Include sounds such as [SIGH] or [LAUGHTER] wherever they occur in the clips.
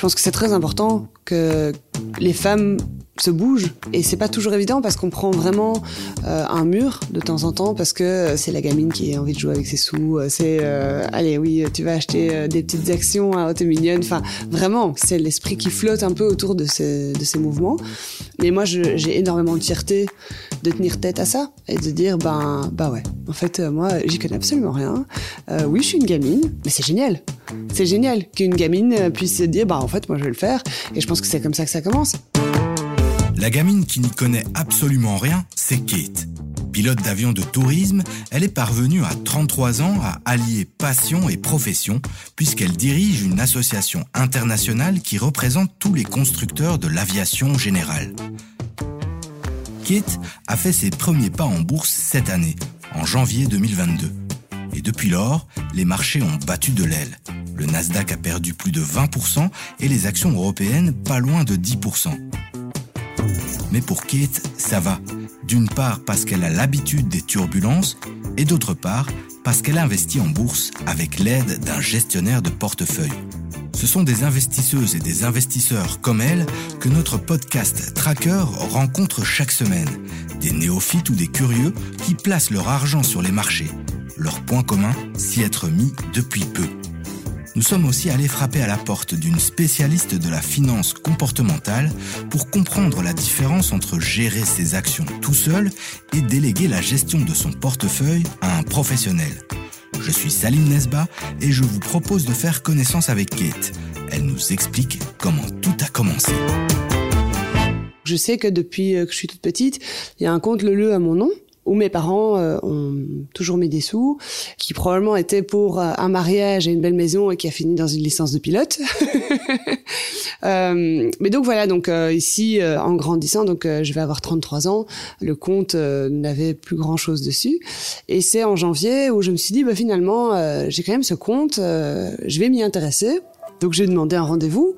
Je pense que c'est très important que les femmes se bougent. Et c'est pas toujours évident parce qu'on prend vraiment euh, un mur de temps en temps parce que c'est la gamine qui a envie de jouer avec ses sous c'est euh, allez oui tu vas acheter euh, des petites actions à haute mignonne. Enfin vraiment c'est l'esprit qui flotte un peu autour de ces, de ces mouvements. Mais moi j'ai énormément de fierté de tenir tête à ça et de dire ben bah ouais en fait moi j'y connais absolument rien oui je suis une gamine mais c'est génial c'est génial qu'une gamine puisse se dire bah en fait moi je vais le faire et je pense que c'est comme ça que ça commence. La gamine qui n'y connaît absolument rien, c'est Kate. Pilote d'avion de tourisme, elle est parvenue à 33 ans à allier passion et profession puisqu'elle dirige une association internationale qui représente tous les constructeurs de l'aviation générale. Kate a fait ses premiers pas en bourse cette année, en janvier 2022. Et depuis lors, les marchés ont battu de l'aile. Le Nasdaq a perdu plus de 20% et les actions européennes pas loin de 10%. Mais pour Kate, ça va. D'une part parce qu'elle a l'habitude des turbulences et d'autre part parce qu'elle investit en bourse avec l'aide d'un gestionnaire de portefeuille. Ce sont des investisseuses et des investisseurs comme elle que notre podcast Tracker rencontre chaque semaine. Des néophytes ou des curieux qui placent leur argent sur les marchés. Leur point commun, s'y être mis depuis peu nous sommes aussi allés frapper à la porte d'une spécialiste de la finance comportementale pour comprendre la différence entre gérer ses actions tout seul et déléguer la gestion de son portefeuille à un professionnel. Je suis Salim Nesba et je vous propose de faire connaissance avec Kate. Elle nous explique comment tout a commencé. Je sais que depuis que je suis toute petite, il y a un compte Leleu à mon nom où mes parents euh, ont toujours mis des sous, qui probablement était pour euh, un mariage et une belle maison et qui a fini dans une licence de pilote. [LAUGHS] euh, mais donc voilà, donc euh, ici en grandissant, donc je vais avoir 33 ans, le compte n'avait plus grand chose dessus, et c'est en janvier où je me suis dit bah finalement j'ai quand même ce compte, je vais m'y intéresser. Donc j'ai demandé un rendez-vous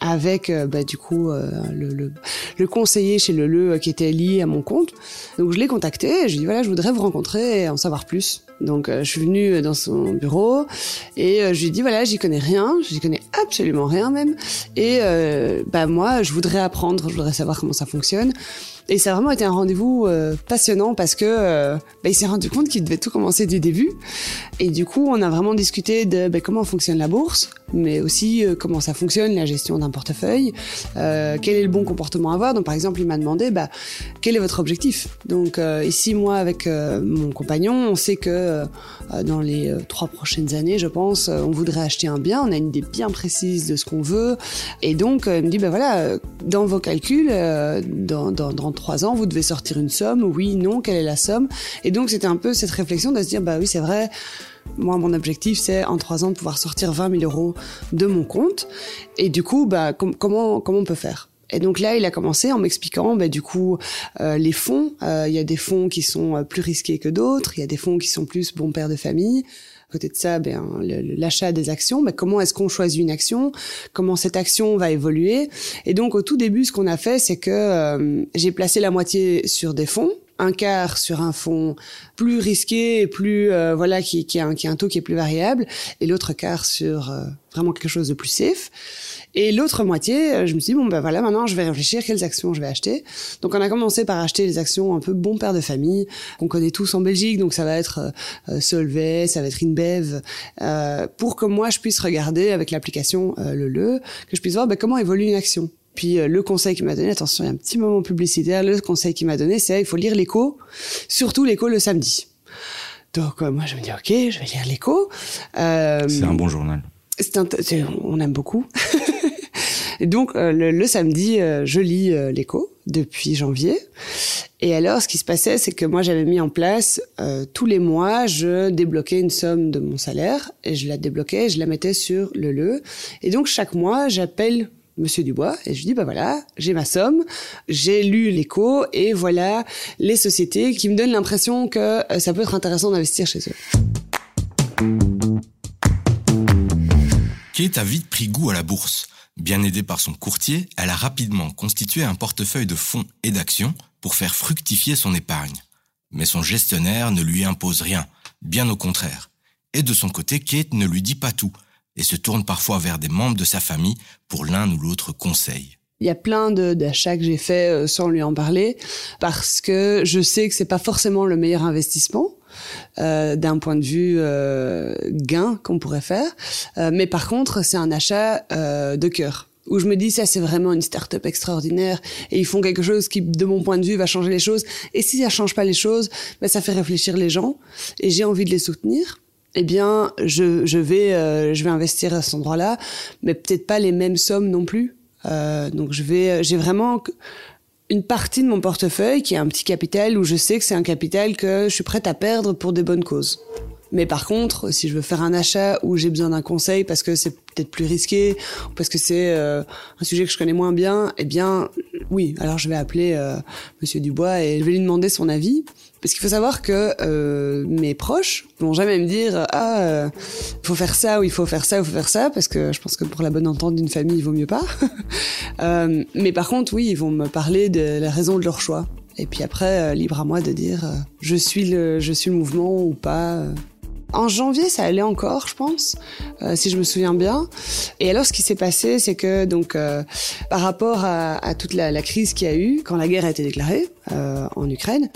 avec euh, bah, du coup euh, le, le, le, conseiller chez le qui était lié à mon compte. Donc je l'ai contacté et je lui ai dit voilà je voudrais vous rencontrer et en savoir plus. Donc je suis venue dans son bureau et je lui ai dit voilà j'y connais rien, j'y connais absolument rien même et bah moi je voudrais apprendre, je voudrais savoir comment ça fonctionne. Et ça a vraiment été un rendez-vous euh, passionnant parce que euh, bah, il s'est rendu compte qu'il devait tout commencer du début. Et du coup, on a vraiment discuté de bah, comment fonctionne la bourse, mais aussi euh, comment ça fonctionne la gestion d'un portefeuille, quel est le bon comportement à avoir. Donc, par exemple, il m'a demandé bah, quel est votre objectif? Donc, ici, moi, avec mon compagnon, on sait que dans les trois prochaines années, je pense, on voudrait acheter un bien. On a une idée bien précise de ce qu'on veut. Et donc, il me dit, bah voilà, dans vos calculs, dans, dans, dans trois ans, vous devez sortir une somme, oui, non, quelle est la somme? Et donc c'était un peu cette réflexion de se dire, bah oui, c'est vrai, moi, mon objectif, c'est en trois ans de pouvoir sortir 20 000 euros de mon compte. Et du coup, bah, comment, comment on peut faire? Et donc là, il a commencé en m'expliquant, bah, du coup, euh, les fonds. Euh, il y a des fonds qui sont euh, plus risqués que d'autres. Il y a des fonds qui sont plus bon père de famille côté de ça, ben, l'achat des actions, ben, comment est-ce qu'on choisit une action, comment cette action va évoluer. Et donc au tout début, ce qu'on a fait, c'est que euh, j'ai placé la moitié sur des fonds, un quart sur un fonds plus risqué et plus euh, voilà qui, qui, a un, qui a un taux qui est plus variable et l'autre quart sur euh, vraiment quelque chose de plus safe et l'autre moitié, euh, je me suis dit, bon, ben voilà, maintenant, je vais réfléchir quelles actions je vais acheter. Donc, on a commencé par acheter les actions un peu bon père de famille, qu'on connaît tous en Belgique. Donc, ça va être euh, euh Solvay, ça va être Inbev, euh, pour que moi, je puisse regarder avec l'application Le Le, que je puisse voir ben, comment évolue une action. Puis le conseil qu'il m'a donné, attention, il y a un petit moment publicitaire, le conseil qu'il m'a donné, c'est il faut lire l'écho, surtout l'écho le samedi. Donc moi je me dis ok, je vais lire l'écho. Euh, c'est un bon journal. C'est on aime beaucoup. Et [LAUGHS] donc euh, le, samedi, euh, je lis euh, l'écho depuis janvier. Et alors, ce qui se passait, c'est que moi, j'avais mis en place tous les mois, je débloquais une somme de mon salaire et je la débloquais, et je la mettais sur le le. Et donc chaque mois, j'appelle Monsieur Dubois et je lui dis bah voilà j'ai ma somme j'ai lu l'écho et voilà les sociétés qui me donnent l'impression que ça peut être intéressant d'investir chez eux. Kate a vite pris goût à la bourse? Bien aidée par son courtier, elle a rapidement constitué un portefeuille de fonds et d'actions pour faire fructifier son épargne. Mais son gestionnaire ne lui impose rien, bien au contraire. Et de son côté, Kate ne lui dit pas tout. Et se tourne parfois vers des membres de sa famille pour l'un ou l'autre conseil. Il y a plein d'achats que j'ai faits euh, sans lui en parler parce que je sais que c'est pas forcément le meilleur investissement. Euh, d'un point de vue euh, gain qu'on pourrait faire, euh, mais par contre c'est un achat euh, de cœur où je me dis ça c'est vraiment une start-up extraordinaire et ils font quelque chose qui de mon point de vue va changer les choses et si ça change pas les choses ben, ça fait réfléchir les gens et j'ai envie de les soutenir eh bien je, vais euh, je vais investir à cet endroit-là mais peut-être pas les mêmes sommes non plus euh, donc vais j'ai vraiment une partie de mon portefeuille qui est un petit capital où je sais que c'est un capital que je suis prête à perdre pour des bonnes causes. Mais par contre, si je veux faire un achat où j'ai besoin d'un conseil parce que c'est peut-être plus risqué ou parce que c'est euh, un sujet que je connais moins bien, eh bien, oui, alors je vais appeler euh, Monsieur Dubois et je vais lui demander son avis. Parce qu'il faut savoir que euh, mes proches vont jamais me dire ah euh, il faut faire ça ou il faut faire ça ou faut faire ça parce que je pense que pour la bonne entente d'une famille il vaut mieux pas. [LAUGHS] euh, mais par contre oui ils vont me parler de la raison de leur choix. Et puis après euh, libre à moi de dire euh, je suis le je suis le mouvement ou pas. En janvier, ça allait encore, je pense, euh, si je me souviens bien. Et alors, ce qui s'est passé, c'est que donc, euh, par rapport à, toute la, crise qu'il y a eu quand la guerre a été déclarée euh, en Ukraine,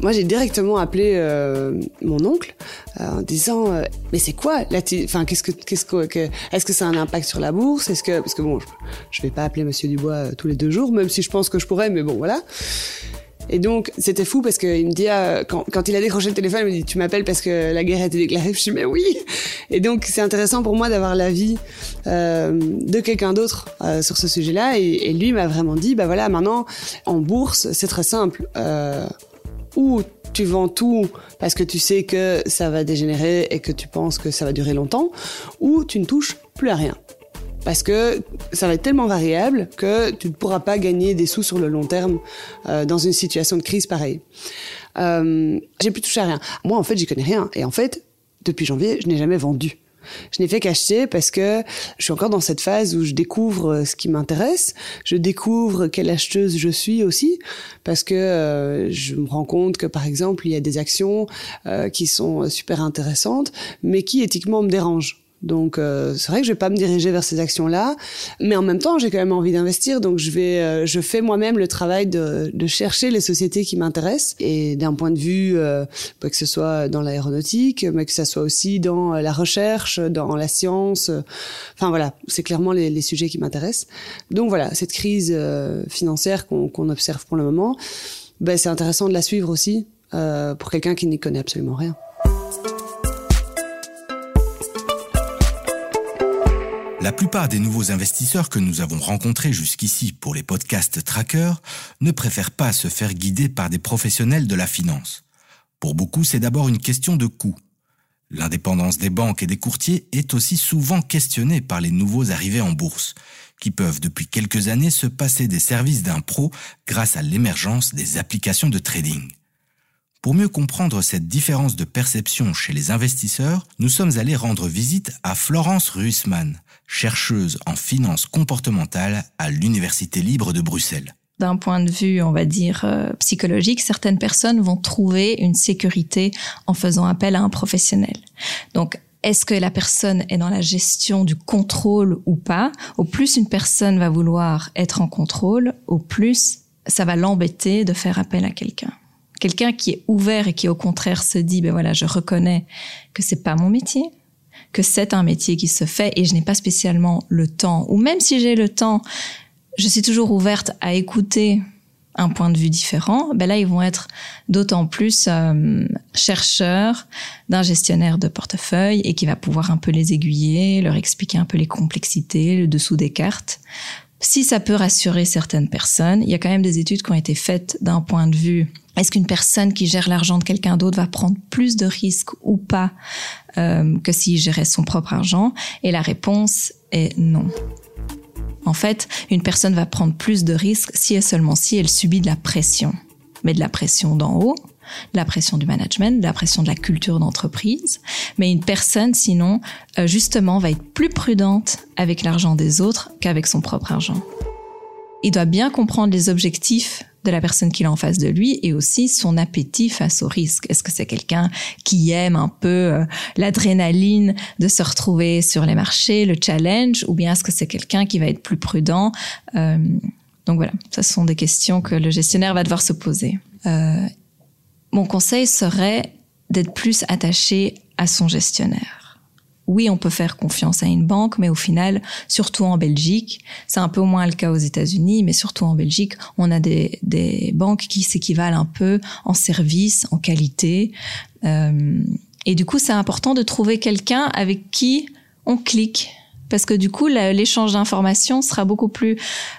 moi, j'ai directement appelé mon oncle en disant mais c'est quoi enfin qu'est-ce que qu'est-ce que, est-ce que ça a un impact sur la bourse? Est-ce que parce que bon je, je vais pas appeler Monsieur Dubois tous les deux jours même si je pense que je pourrais mais bon voilà et donc, c'était fou parce qu'il me dit, euh, quand, il a décroché le téléphone, il me dit, tu m'appelles parce que la guerre a été déclarée. [LAUGHS] Je dis, mais oui. Et donc, c'est intéressant pour moi d'avoir l'avis euh, de quelqu'un d'autre euh, sur ce sujet-là. Et, et, lui m'a vraiment dit, bah voilà, maintenant, en bourse, c'est très simple. Euh, ou tu vends tout parce que tu sais que ça va dégénérer et que tu penses que ça va durer longtemps, ou tu ne touches plus à rien parce que ça va être tellement variable que tu ne pourras pas gagner des sous sur le long terme euh, dans une situation de crise pareille. Euh, j'ai plus touché à rien. Moi, en fait, j'y connais rien. Et en fait, depuis janvier, je n'ai jamais vendu. Je n'ai fait qu'acheter parce que je suis encore dans cette phase où je découvre ce qui m'intéresse, je découvre quelle acheteuse je suis aussi, parce que euh, je me rends compte que par exemple il y a des actions euh, qui sont super intéressantes, mais qui éthiquement me dérangent. Donc euh, c'est vrai que je vais pas me diriger vers ces actions-là, mais en même temps j'ai quand même envie d'investir, donc je vais, euh, je fais moi-même le travail de, de, chercher les sociétés qui m'intéressent et d'un point de vue euh, que ce soit dans l'aéronautique, mais que ce soit aussi dans la recherche, dans la science, enfin voilà, c'est clairement les, les, sujets qui m'intéressent. Donc voilà, cette crise euh, financière qu'on qu observe pour le moment, ben, c'est intéressant de la suivre aussi euh, pour quelqu'un qui n'y connaît absolument rien. La plupart des nouveaux investisseurs que nous avons rencontrés jusqu'ici pour les podcasts trackers ne préfèrent pas se faire guider par des professionnels de la finance. Pour beaucoup, c'est d'abord une question de coût. L'indépendance des banques et des courtiers est aussi souvent questionnée par les nouveaux arrivés en bourse, qui peuvent depuis quelques années se passer des services d'un pro grâce à l'émergence des applications de trading. Pour mieux comprendre cette différence de perception chez les investisseurs, nous sommes allés rendre visite à Florence Ruisman, chercheuse en finance comportementale à l'Université libre de Bruxelles. D'un point de vue, on va dire, euh, psychologique, certaines personnes vont trouver une sécurité en faisant appel à un professionnel. Donc, est-ce que la personne est dans la gestion du contrôle ou pas? Au plus une personne va vouloir être en contrôle, au plus ça va l'embêter de faire appel à quelqu'un. Quelqu'un qui est ouvert et qui au contraire se dit ben voilà, je reconnais que c'est pas mon métier, que c'est un métier qui se fait et je n'ai pas spécialement le temps ou même si j'ai le temps, je suis toujours ouverte à écouter un point de vue différent, ben là ils vont être d'autant plus euh, chercheurs d'un gestionnaire de portefeuille et qui va pouvoir un peu les aiguiller, leur expliquer un peu les complexités, le dessous des cartes. Si ça peut rassurer certaines personnes, il y a quand même des études qui ont été faites d'un point de vue est-ce qu'une personne qui gère l'argent de quelqu'un d'autre va prendre plus de risques ou pas euh, que s'il gérait son propre argent? Et la réponse est non. En fait, une personne va prendre plus de risques si et seulement si elle subit de la pression. Mais de la pression d'en haut, la pression du management, la pression de la culture d'entreprise. Mais une personne, sinon, euh, justement, va être plus prudente avec l'argent des autres qu'avec son propre argent. Il doit bien comprendre les objectifs de la personne qu'il a en face de lui et aussi son appétit face au risque. Est-ce que c'est quelqu'un qui aime un peu euh, l'adrénaline de se retrouver sur les marchés, le challenge, ou bien est-ce que c'est quelqu'un qui va être plus prudent euh, Donc voilà, ce sont des questions que le gestionnaire va devoir se poser. Mon conseil serait d'être plus attaché à son gestionnaire oui, on peut faire confiance à une banque, mais au final, surtout en Belgique, c'est un peu moins le cas aux États-Unis, mais surtout en Belgique, on a des, des banques qui s'équivalent un peu en service, en qualité. Euh, et du coup, c'est important de trouver quelqu'un avec qui on clique. Parce que du coup, l'échange d'informations sera beaucoup plus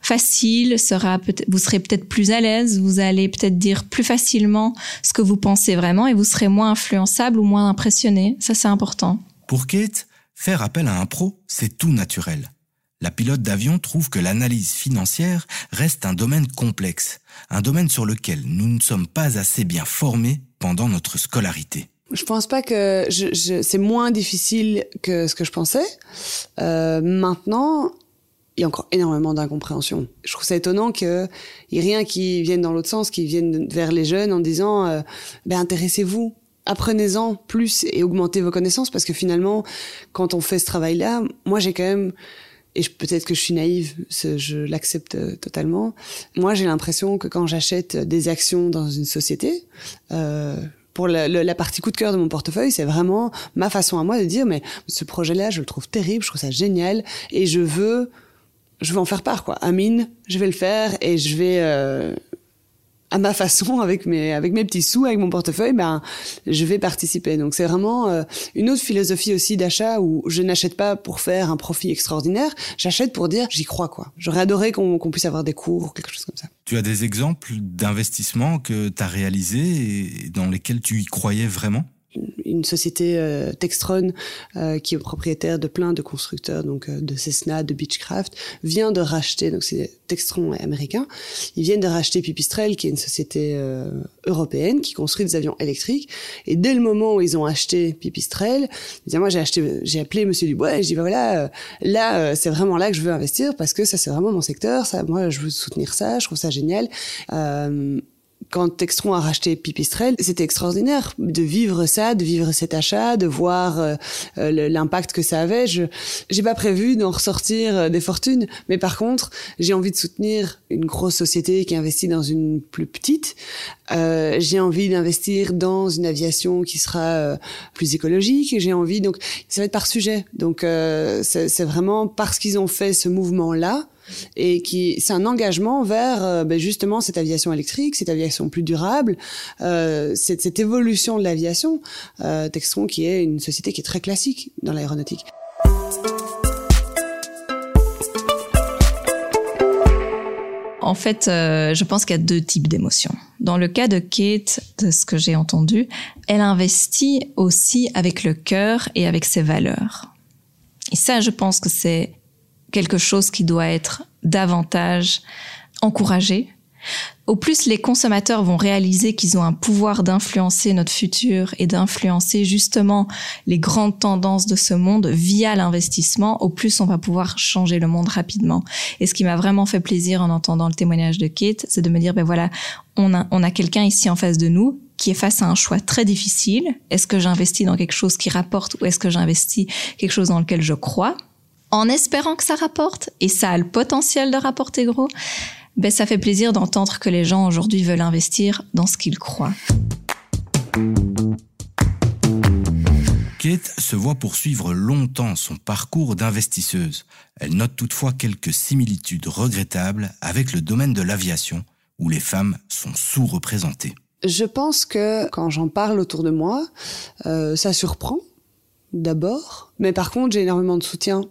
facile, sera vous serez peut-être plus à l'aise, vous allez peut-être dire plus facilement ce que vous pensez vraiment et vous serez moins influençable ou moins impressionné. Ça, c'est important. Pour Kate, faire appel à un pro, c'est tout naturel. La pilote d'avion trouve que l'analyse financière reste un domaine complexe, un domaine sur lequel nous ne sommes pas assez bien formés pendant notre scolarité. Je pense pas que je, c'est moins difficile que ce que je pensais. Euh, maintenant, il y a encore énormément d'incompréhension. Je trouve ça étonnant qu'il n'y ait rien qui vienne dans l'autre sens, qui vienne vers les jeunes en disant euh, ben, intéressez-vous apprenez-en plus et augmentez vos connaissances parce que finalement, quand on fait ce travail-là, moi j'ai quand même et peut-être que je suis naïve, je l'accepte euh, totalement. Moi, j'ai l'impression que quand j'achète des actions dans une société, euh, pour la, partie coup de cœur de mon portefeuille, c'est vraiment ma façon à moi de dire mais ce projet-là, je le trouve terrible, je trouve ça génial et je veux je veux en faire part quoi. Amine, je vais le faire et je vais euh, à ma façon, avec mes avec mes petits sous, avec mon portefeuille, ben je vais participer. Donc c'est vraiment euh, une autre philosophie aussi d'achat où je n'achète pas pour faire un profit extraordinaire, j'achète pour dire j'y crois quoi. J'aurais adoré qu'on puisse avoir des cours ou quelque chose comme ça. Tu as des exemples d'investissements que tu as réalisés et dans lesquels tu y croyais vraiment? Une société euh, Textron euh, qui est propriétaire de plein de constructeurs donc euh, de Cessna, de Beechcraft vient de racheter donc c'est Textron américain, ils viennent de racheter Pipistrel qui est une société euh, européenne qui construit des avions électriques et dès le moment où ils ont acheté Pipistrel, moi j'ai acheté j'ai appelé monsieur Dubois et je dis bah voilà là c'est vraiment là que je veux investir parce que ça c'est vraiment mon secteur, ça moi je veux soutenir ça, je trouve ça génial. Euh, quand Textron a racheté Pipistrel, c'était extraordinaire de vivre ça, de vivre cet achat, de voir euh, euh, l'impact que ça avait. Je j'ai pas prévu d'en ressortir euh, des fortunes, mais par contre, j'ai envie de soutenir une grosse société qui investit dans une plus petite. J'ai envie d'investir dans une aviation qui sera plus écologique. J'ai envie donc ça va être par sujet. Donc c'est vraiment parce qu'ils ont fait ce mouvement là et qui c'est un engagement vers euh, ben justement cette aviation électrique, cette aviation plus durable, euh, cette, évolution de l'aviation. Euh, Textron qui est une société qui est très classique dans l'aéronautique. En fait, je pense qu'il y a deux types d'émotions. Dans le cas de Kate, de ce que j'ai entendu, elle investit aussi avec le cœur et avec ses valeurs. Et ça, je pense que c'est quelque chose qui doit être davantage encouragé. Au plus les consommateurs vont réaliser qu'ils ont un pouvoir d'influencer notre futur et d'influencer justement les grandes tendances de ce monde via l'investissement, au plus on va pouvoir changer le monde rapidement. Et ce qui m'a vraiment fait plaisir en entendant le témoignage de Kate, c'est de me dire, ben voilà, on a, on a quelqu'un ici en face de nous qui est face à un choix très difficile. Est-ce que j'investis dans quelque chose qui rapporte ou est-ce que j'investis quelque chose dans lequel je crois? En espérant que ça rapporte, et ça a le potentiel de rapporter gros, ben ça fait plaisir d'entendre que les gens aujourd'hui veulent investir dans ce qu'ils croient. Kate se voit poursuivre longtemps son parcours d'investisseuse. Elle note toutefois quelques similitudes regrettables avec le domaine de l'aviation, où les femmes sont sous-représentées. Je pense que quand j'en parle autour de moi, euh, ça surprend d'abord. Mais par contre, j'ai énormément de soutien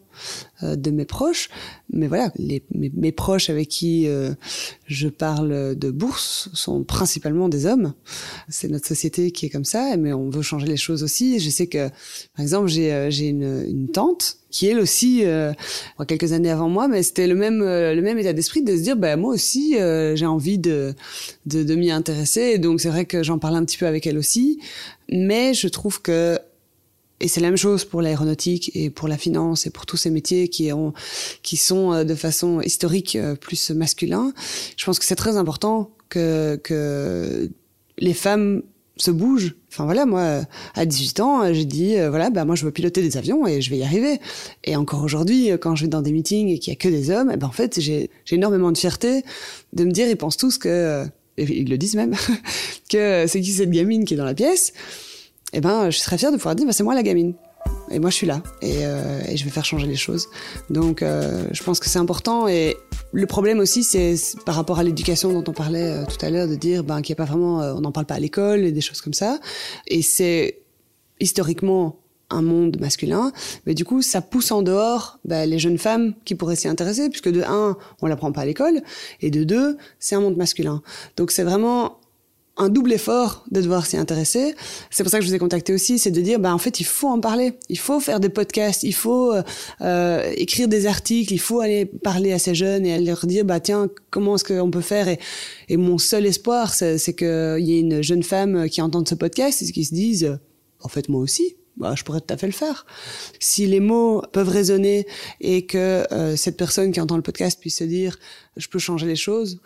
euh, de mes proches. Mais voilà, les, mes, proches avec qui euh, je parle de bourse sont principalement des hommes. C'est notre société qui est comme ça, mais on veut changer les choses aussi. Je sais que, par exemple, j'ai euh, une, une tante qui elle aussi, quelques années avant moi, mais c'était le même le même état d'esprit de se dire, bah moi aussi, j'ai envie de de, de m'y intéresser. Donc c'est vrai que j'en parle un petit peu avec elle aussi, mais je trouve que et c'est la même chose pour l'aéronautique et pour la finance et pour tous ces métiers qui, ont, qui sont euh, de façon historique euh, plus masculins. Je pense que c'est très important que, que les femmes se bougent. Enfin voilà, moi, à 18 ans, j'ai dit, euh, voilà, bah moi je veux piloter des avions et je vais y arriver. Et encore aujourd'hui, quand je vais dans des meetings et qu'il y a que des hommes, eh ben en fait, j'ai énormément de fierté de me dire, ils pensent tous que, et ils le disent même, [LAUGHS] que c'est qui cette gamine qui est dans la pièce. Eh ben, je serais fière de pouvoir dire, bah, c'est moi la gamine. Et moi, je suis là et, euh, et je vais faire changer les choses. Donc, euh, je pense que c'est important. Et le problème aussi, c'est par rapport à l'éducation dont on parlait euh, tout à l'heure, de dire ben, qu'il n'y a pas vraiment, euh, on n'en parle pas à l'école et des choses comme ça. Et c'est historiquement un monde masculin, mais du coup, ça pousse en dehors ben, les jeunes femmes qui pourraient s'y intéresser, puisque de un, on l'apprend pas à l'école, et de deux, c'est un monde masculin. Donc c'est vraiment un double effort de devoir s'y intéresser. C'est pour ça que je vous ai contacté aussi, c'est de dire, bah en fait, il faut en parler, il faut faire des podcasts, il faut euh, euh écrire des articles, il faut aller parler à ces jeunes et leur dire, bah tiens, comment est-ce qu'on peut faire? Et, et, mon seul espoir, c'est qu'il y ait une jeune femme qui entende ce podcast et qui se dise, en fait, moi aussi, bah, je pourrais tout à fait le faire. Si les mots peuvent résonner et que euh, cette personne qui entend le podcast puisse se dire je peux changer les choses,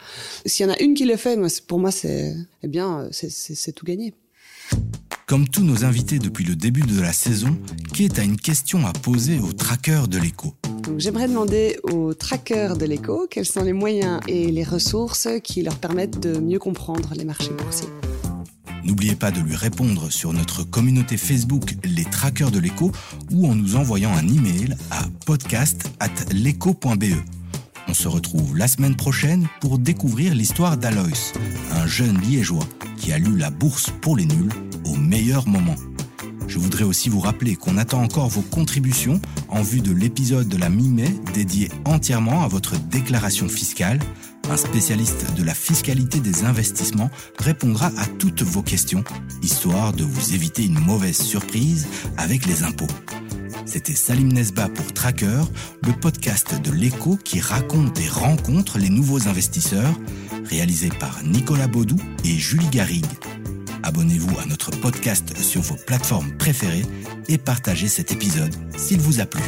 s'il y en a une qui le fait, pour moi c'est eh bien c'est tout gagné. Comme tous nos invités depuis le début de la saison, Kate a une question à poser aux trackers de l'écho. J'aimerais demander aux trackers de l'écho quels sont les moyens et les ressources qui leur permettent de mieux comprendre les marchés boursiers. N'oubliez pas de lui répondre sur notre communauté Facebook Les Traqueurs de l'écho ou en nous envoyant un email à podcast@leco.be. On se retrouve la semaine prochaine pour découvrir l'histoire d'Alois, un jeune liégeois qui a lu la bourse pour les nuls au meilleur moment. Je voudrais aussi vous rappeler qu'on attend encore vos contributions en vue de l'épisode de la mi-mai dédié entièrement à votre déclaration fiscale un spécialiste de la fiscalité des investissements répondra à toutes vos questions, histoire de vous éviter une mauvaise surprise avec les impôts. C'était Salim Nesba pour Tracker, le podcast de l'écho qui raconte et rencontre les nouveaux investisseurs, réalisé par Nicolas Baudou et Julie Garrigue. Abonnez-vous à notre podcast sur vos plateformes préférées et partagez cet épisode s'il vous a plu.